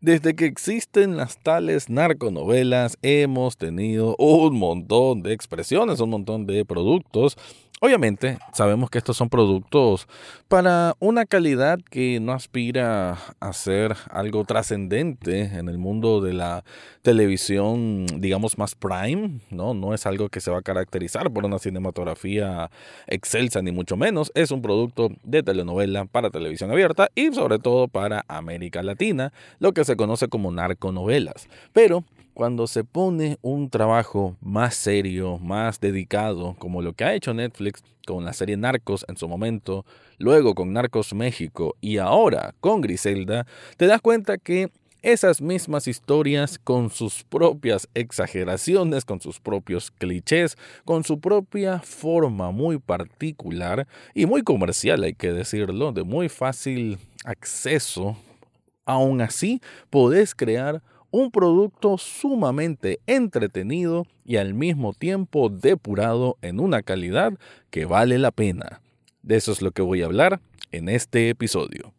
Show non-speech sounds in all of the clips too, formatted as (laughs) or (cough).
Desde que existen las tales narconovelas hemos tenido un montón de expresiones, un montón de productos Obviamente, sabemos que estos son productos para una calidad que no aspira a ser algo trascendente en el mundo de la televisión, digamos, más prime, ¿no? No es algo que se va a caracterizar por una cinematografía excelsa, ni mucho menos. Es un producto de telenovela para televisión abierta y sobre todo para América Latina, lo que se conoce como narconovelas. Pero cuando se pone un trabajo más serio, más dedicado, como lo que ha hecho Netflix con la serie Narcos en su momento, luego con Narcos México y ahora con Griselda, te das cuenta que esas mismas historias con sus propias exageraciones, con sus propios clichés, con su propia forma muy particular y muy comercial, hay que decirlo, de muy fácil acceso, aún así podés crear un producto sumamente entretenido y al mismo tiempo depurado en una calidad que vale la pena. De eso es lo que voy a hablar en este episodio.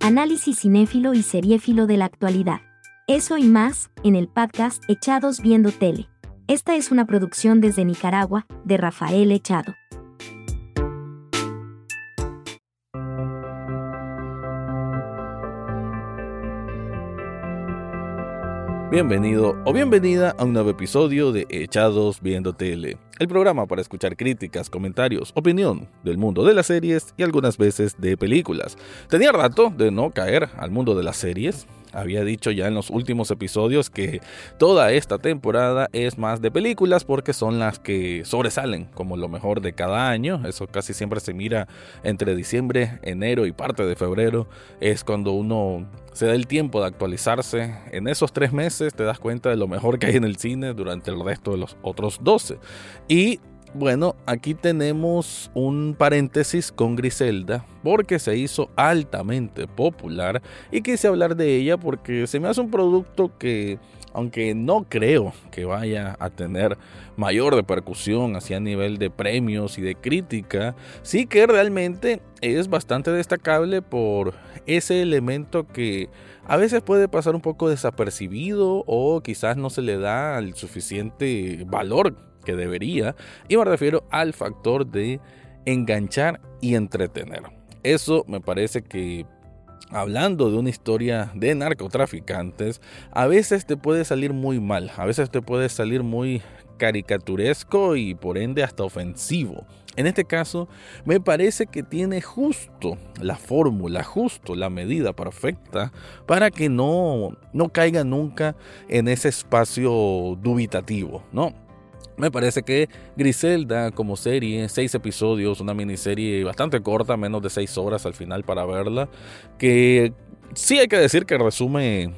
Análisis cinéfilo y seriéfilo de la actualidad. Eso y más, en el podcast Echados Viendo Tele. Esta es una producción desde Nicaragua, de Rafael Echado. Bienvenido o bienvenida a un nuevo episodio de Echados Viendo Tele, el programa para escuchar críticas, comentarios, opinión del mundo de las series y algunas veces de películas. Tenía rato de no caer al mundo de las series, había dicho ya en los últimos episodios que toda esta temporada es más de películas porque son las que sobresalen como lo mejor de cada año. Eso casi siempre se mira entre diciembre, enero y parte de febrero. Es cuando uno se da el tiempo de actualizarse. En esos tres meses te das cuenta de lo mejor que hay en el cine durante el resto de los otros 12. Y bueno, aquí tenemos un paréntesis con Griselda porque se hizo altamente popular y quise hablar de ella porque se me hace un producto que, aunque no creo que vaya a tener mayor repercusión hacia nivel de premios y de crítica, sí que realmente es bastante destacable por ese elemento que a veces puede pasar un poco desapercibido o quizás no se le da el suficiente valor que debería, y me refiero al factor de enganchar y entretener. Eso me parece que hablando de una historia de narcotraficantes, a veces te puede salir muy mal, a veces te puede salir muy caricaturesco y por ende hasta ofensivo. En este caso, me parece que tiene justo la fórmula, justo la medida perfecta para que no, no caiga nunca en ese espacio dubitativo, ¿no? Me parece que Griselda como serie, seis episodios, una miniserie bastante corta, menos de seis horas al final para verla, que sí hay que decir que resume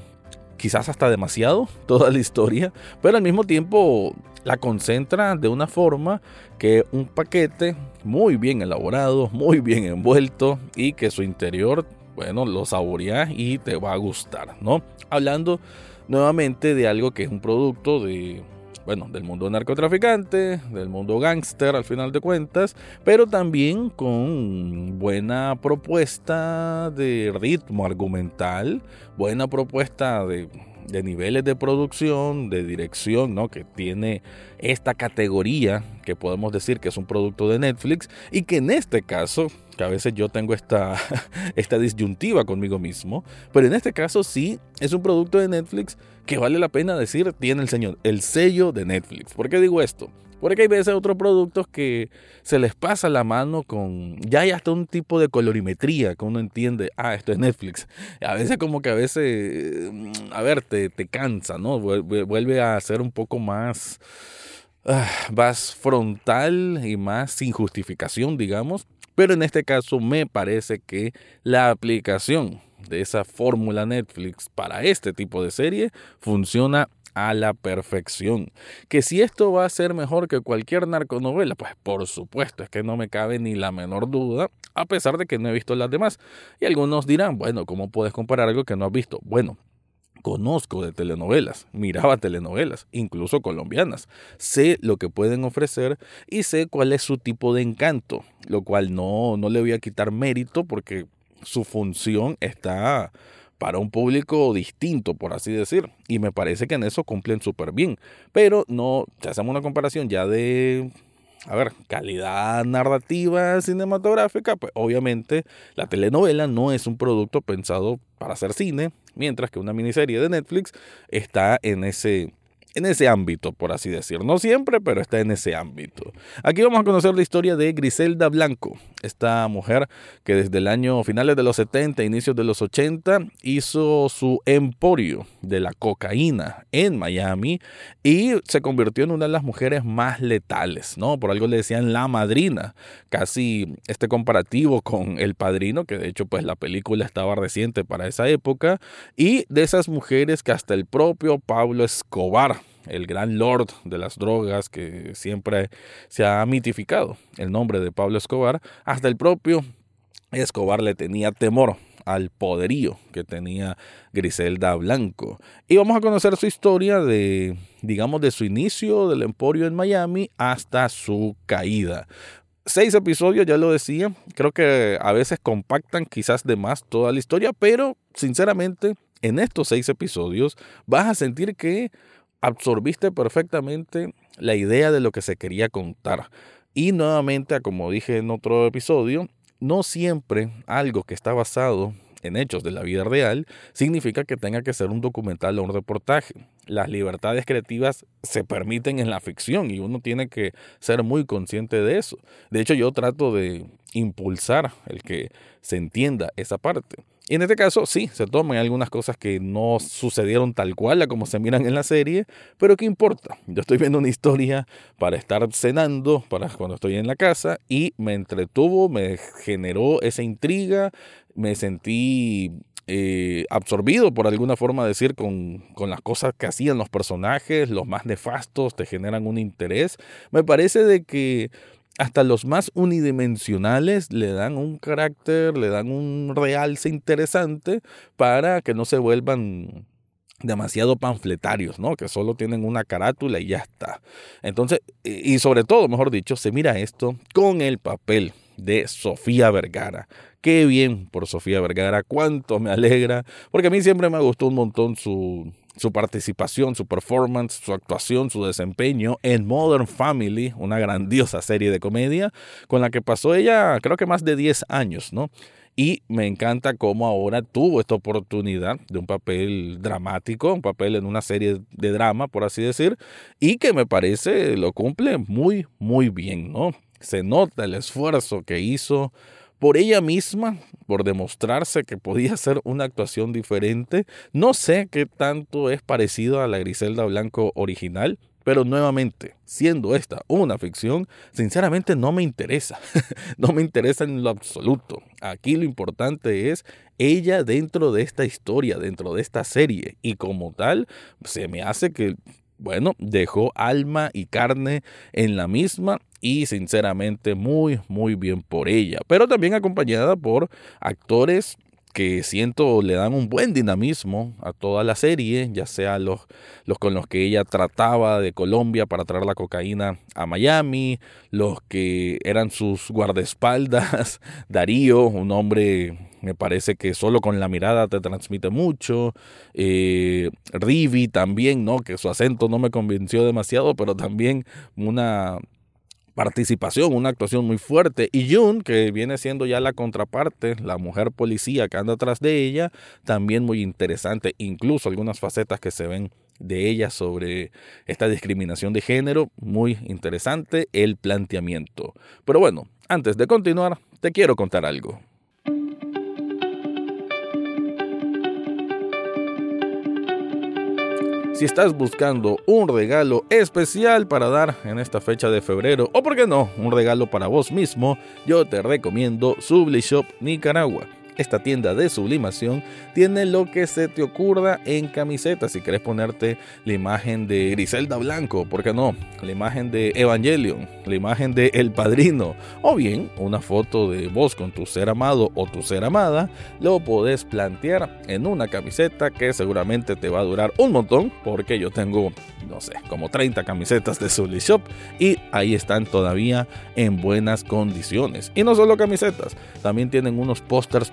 quizás hasta demasiado (laughs) toda la historia, pero al mismo tiempo la concentra de una forma que un paquete muy bien elaborado, muy bien envuelto y que su interior, bueno, lo saboreas y te va a gustar, ¿no? Hablando nuevamente de algo que es un producto de bueno, del mundo narcotraficante, del mundo gángster al final de cuentas, pero también con buena propuesta de ritmo argumental, buena propuesta de, de niveles de producción, de dirección, ¿no? Que tiene esta categoría que podemos decir que es un producto de Netflix y que en este caso, que a veces yo tengo esta, (laughs) esta disyuntiva conmigo mismo, pero en este caso sí es un producto de Netflix que vale la pena decir tiene el, señor, el sello de Netflix. ¿Por qué digo esto? Porque hay veces otros productos que se les pasa la mano con. Ya hay hasta un tipo de colorimetría que uno entiende. Ah, esto es Netflix. A veces, como que a veces. Mm, a ver, te, te cansa, ¿no? Vuelve a ser un poco más. Ah, más frontal y más sin justificación, digamos. Pero en este caso me parece que la aplicación de esa fórmula Netflix para este tipo de serie funciona a la perfección. Que si esto va a ser mejor que cualquier narconovela, pues por supuesto, es que no me cabe ni la menor duda, a pesar de que no he visto las demás. Y algunos dirán, bueno, ¿cómo puedes comparar algo que no has visto? Bueno, conozco de telenovelas, miraba telenovelas, incluso colombianas. Sé lo que pueden ofrecer y sé cuál es su tipo de encanto, lo cual no, no le voy a quitar mérito porque su función está para un público distinto, por así decir. Y me parece que en eso cumplen súper bien. Pero no, si hacemos una comparación ya de a ver, calidad narrativa cinematográfica, pues obviamente la telenovela no es un producto pensado para hacer cine, mientras que una miniserie de Netflix está en ese en ese ámbito, por así decir. No siempre, pero está en ese ámbito. Aquí vamos a conocer la historia de Griselda Blanco, esta mujer que desde el año finales de los 70, inicios de los 80, hizo su emporio de la cocaína en Miami y se convirtió en una de las mujeres más letales, ¿no? Por algo le decían la madrina, casi este comparativo con El Padrino, que de hecho pues la película estaba reciente para esa época, y de esas mujeres que hasta el propio Pablo Escobar el gran lord de las drogas que siempre se ha mitificado el nombre de Pablo Escobar, hasta el propio Escobar le tenía temor al poderío que tenía Griselda Blanco. Y vamos a conocer su historia de, digamos, de su inicio del emporio en Miami hasta su caída. Seis episodios, ya lo decía, creo que a veces compactan quizás de más toda la historia, pero sinceramente en estos seis episodios vas a sentir que absorbiste perfectamente la idea de lo que se quería contar. Y nuevamente, como dije en otro episodio, no siempre algo que está basado en hechos de la vida real significa que tenga que ser un documental o un reportaje. Las libertades creativas se permiten en la ficción y uno tiene que ser muy consciente de eso. De hecho, yo trato de impulsar el que se entienda esa parte. Y en este caso, sí, se toman algunas cosas que no sucedieron tal cual a como se miran en la serie, pero ¿qué importa? Yo estoy viendo una historia para estar cenando, para cuando estoy en la casa, y me entretuvo, me generó esa intriga, me sentí eh, absorbido, por alguna forma decir, con, con, las cosas que hacían los personajes, los más nefastos, te generan un interés. Me parece de que hasta los más unidimensionales le dan un carácter, le dan un realce interesante para que no se vuelvan demasiado panfletarios, ¿no? Que solo tienen una carátula y ya está. Entonces, y sobre todo, mejor dicho, se mira esto con el papel de Sofía Vergara. Qué bien por Sofía Vergara, cuánto me alegra, porque a mí siempre me gustó un montón su, su participación, su performance, su actuación, su desempeño en Modern Family, una grandiosa serie de comedia con la que pasó ella creo que más de 10 años, ¿no? Y me encanta cómo ahora tuvo esta oportunidad de un papel dramático, un papel en una serie de drama, por así decir, y que me parece lo cumple muy, muy bien, ¿no? Se nota el esfuerzo que hizo por ella misma, por demostrarse que podía ser una actuación diferente. No sé qué tanto es parecido a la Griselda Blanco original, pero nuevamente, siendo esta una ficción, sinceramente no me interesa. (laughs) no me interesa en lo absoluto. Aquí lo importante es ella dentro de esta historia, dentro de esta serie. Y como tal, se me hace que bueno, dejó alma y carne en la misma y sinceramente muy, muy bien por ella. Pero también acompañada por actores que siento le dan un buen dinamismo a toda la serie, ya sea los, los con los que ella trataba de Colombia para traer la cocaína a Miami, los que eran sus guardaespaldas, (laughs) Darío, un hombre me parece que solo con la mirada te transmite mucho. Eh, Rivi también, ¿no? Que su acento no me convenció demasiado, pero también una participación, una actuación muy fuerte. Y June, que viene siendo ya la contraparte, la mujer policía que anda atrás de ella, también muy interesante. Incluso algunas facetas que se ven de ella sobre esta discriminación de género, muy interesante el planteamiento. Pero bueno, antes de continuar, te quiero contar algo. Si estás buscando un regalo especial para dar en esta fecha de febrero, o por qué no, un regalo para vos mismo, yo te recomiendo Shop Nicaragua. Esta tienda de sublimación tiene lo que se te ocurra en camisetas. Si quieres ponerte la imagen de Griselda Blanco, ¿por qué no? La imagen de Evangelion, la imagen de El Padrino, o bien una foto de vos con tu ser amado o tu ser amada, lo podés plantear en una camiseta que seguramente te va a durar un montón, porque yo tengo, no sé, como 30 camisetas de Subli Shop y ahí están todavía en buenas condiciones. Y no solo camisetas, también tienen unos pósters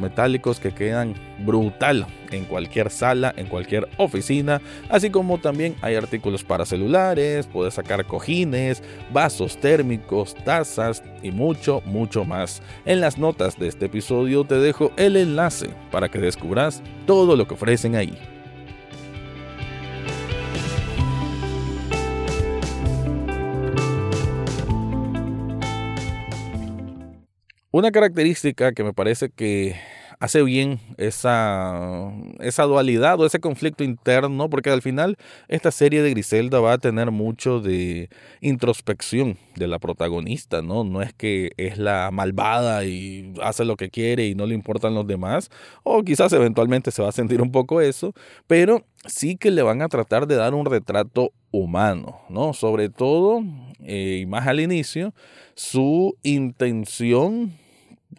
que quedan brutal en cualquier sala, en cualquier oficina, así como también hay artículos para celulares, puedes sacar cojines, vasos térmicos, tazas y mucho, mucho más. En las notas de este episodio te dejo el enlace para que descubras todo lo que ofrecen ahí. Una característica que me parece que hace bien esa, esa dualidad o ese conflicto interno, porque al final esta serie de Griselda va a tener mucho de introspección de la protagonista, ¿no? No es que es la malvada y hace lo que quiere y no le importan los demás, o quizás eventualmente se va a sentir un poco eso, pero sí que le van a tratar de dar un retrato humano, ¿no? Sobre todo, eh, y más al inicio, su intención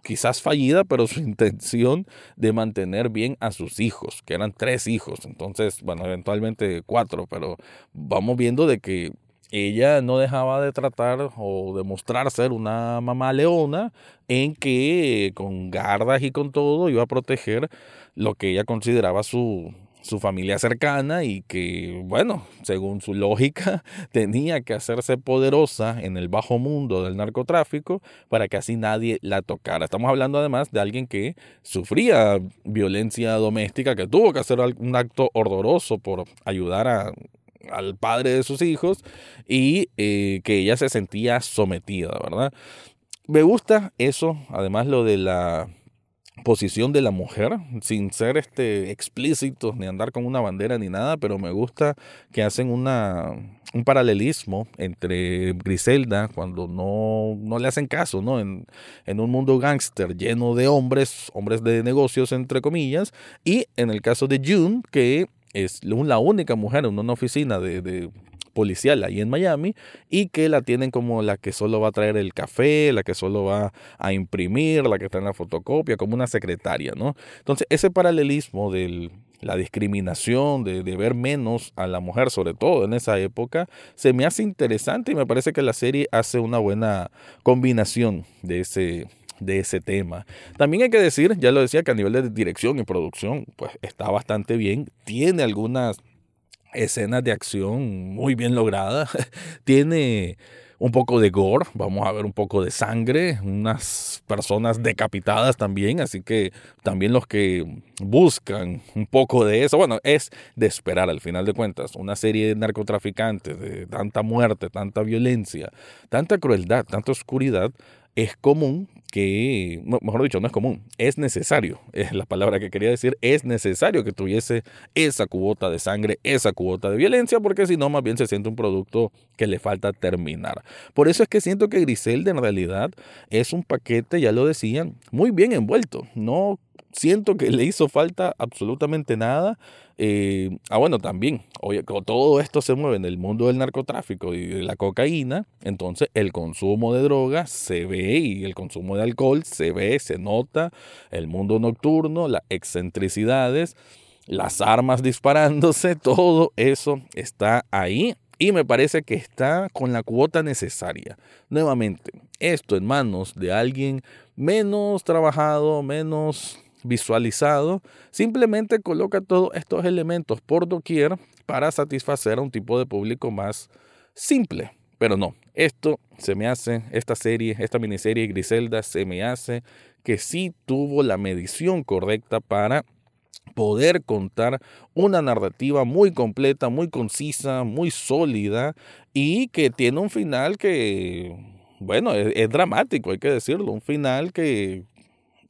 quizás fallida, pero su (laughs) intención de mantener bien a sus hijos, que eran tres hijos, entonces, bueno, eventualmente cuatro, pero vamos viendo de que ella no dejaba de tratar o de mostrar ser una mamá leona en que con gardas y con todo iba a proteger lo que ella consideraba su, su familia cercana y que, bueno, según su lógica, (laughs) tenía que hacerse poderosa en el bajo mundo del narcotráfico para que así nadie la tocara. Estamos hablando además de alguien que sufría violencia doméstica, que tuvo que hacer un acto horroroso por ayudar a, al padre de sus hijos y eh, que ella se sentía sometida, ¿verdad? Me gusta eso, además lo de la posición de la mujer, sin ser este explícitos ni andar con una bandera ni nada, pero me gusta que hacen una, un paralelismo entre Griselda cuando no, no le hacen caso, ¿no? En, en un mundo gángster lleno de hombres, hombres de negocios entre comillas, y en el caso de June, que es la única mujer en una oficina de policial ahí en Miami y que la tienen como la que solo va a traer el café, la que solo va a imprimir, la que está en la fotocopia, como una secretaria, ¿no? Entonces, ese paralelismo de la discriminación, de, ver menos a la mujer, sobre todo en esa época, se me hace interesante y me parece que la serie hace una buena combinación de ese, de ese tema. También hay que decir, ya lo decía, que a nivel de dirección y producción, pues está bastante bien. Tiene algunas escenas de acción muy bien logradas. (laughs) Tiene un poco de gore, vamos a ver un poco de sangre, unas personas decapitadas también, así que también los que buscan un poco de eso, bueno, es de esperar al final de cuentas, una serie de narcotraficantes, de tanta muerte, tanta violencia, tanta crueldad, tanta oscuridad, es común que, mejor dicho, no es común, es necesario, (laughs) es la palabra que quería decir, es necesario que tuviese esa cuota de sangre, esa cuota de violencia, porque si no, más bien se siente un producto que le falta terminar. Por eso es que siento que Griselda en realidad es un paquete, ya lo decían, muy bien envuelto, no siento que le hizo falta absolutamente nada. Eh, ah, bueno, también, oye, todo esto se mueve en el mundo del narcotráfico y de la cocaína, entonces el consumo de drogas se ve y el consumo de alcohol se ve, se nota, el mundo nocturno, las excentricidades, las armas disparándose, (laughs) todo eso está ahí y me parece que está con la cuota necesaria. Nuevamente, esto en manos de alguien menos trabajado, menos visualizado, simplemente coloca todos estos elementos por doquier para satisfacer a un tipo de público más simple. Pero no, esto se me hace, esta serie, esta miniserie Griselda, se me hace que sí tuvo la medición correcta para poder contar una narrativa muy completa, muy concisa, muy sólida y que tiene un final que, bueno, es, dramático, hay que decirlo, un final que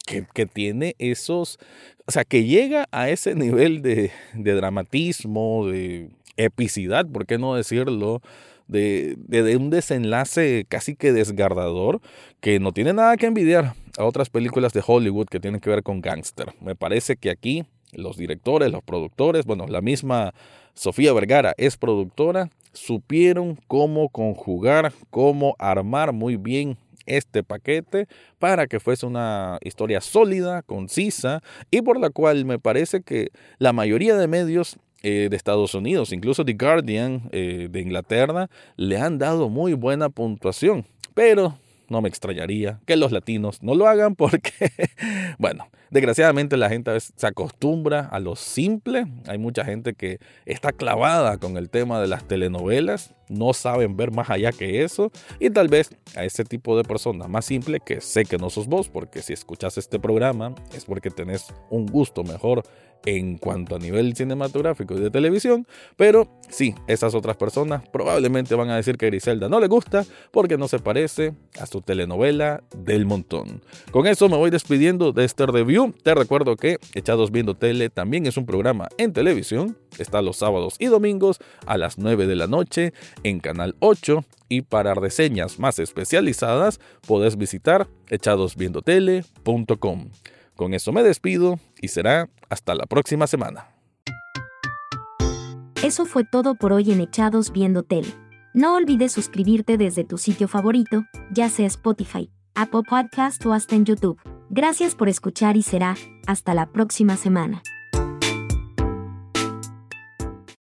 que, tiene esos, o sea, que llega a ese nivel de, de dramatismo, de epicidad, ¿por qué no decirlo? De, de, un desenlace casi que desgardador que no tiene nada que envidiar a otras películas de Hollywood que tienen que ver con gángster. Me parece que aquí los directores, los productores, bueno, la misma Sofía Vergara es productora, supieron cómo conjugar, cómo armar muy bien este paquete para que fuese una historia sólida, concisa y por la cual me parece que la mayoría de medios eh, de Estados Unidos, incluso The Guardian eh, de Inglaterra, le han dado muy buena puntuación. Pero no me extrañaría que los latinos no lo hagan porque, (laughs) bueno, desgraciadamente la gente se acostumbra a lo simple. Hay mucha gente que está clavada con el tema de las telenovelas, no saben ver más allá que eso y tal vez a ese tipo de personas más simple que sé que no sos vos porque si escuchas este programa es porque tenés un gusto mejor en cuanto a nivel cinematográfico y de televisión, pero sí, esas otras personas probablemente van a decir que Griselda no le gusta porque no se parece a su telenovela del montón. Con eso me voy despidiendo de este review. Te recuerdo que Echados Viendo Tele también es un programa en televisión, está los sábados y domingos a las 9 de la noche en Canal 8 y para reseñas más especializadas puedes visitar echadosviendotele.com. Con eso me despido y será hasta la próxima semana. Eso fue todo por hoy en Echados Viendo Tele. No olvides suscribirte desde tu sitio favorito, ya sea Spotify, Apple Podcast o hasta en YouTube. Gracias por escuchar y será hasta la próxima semana.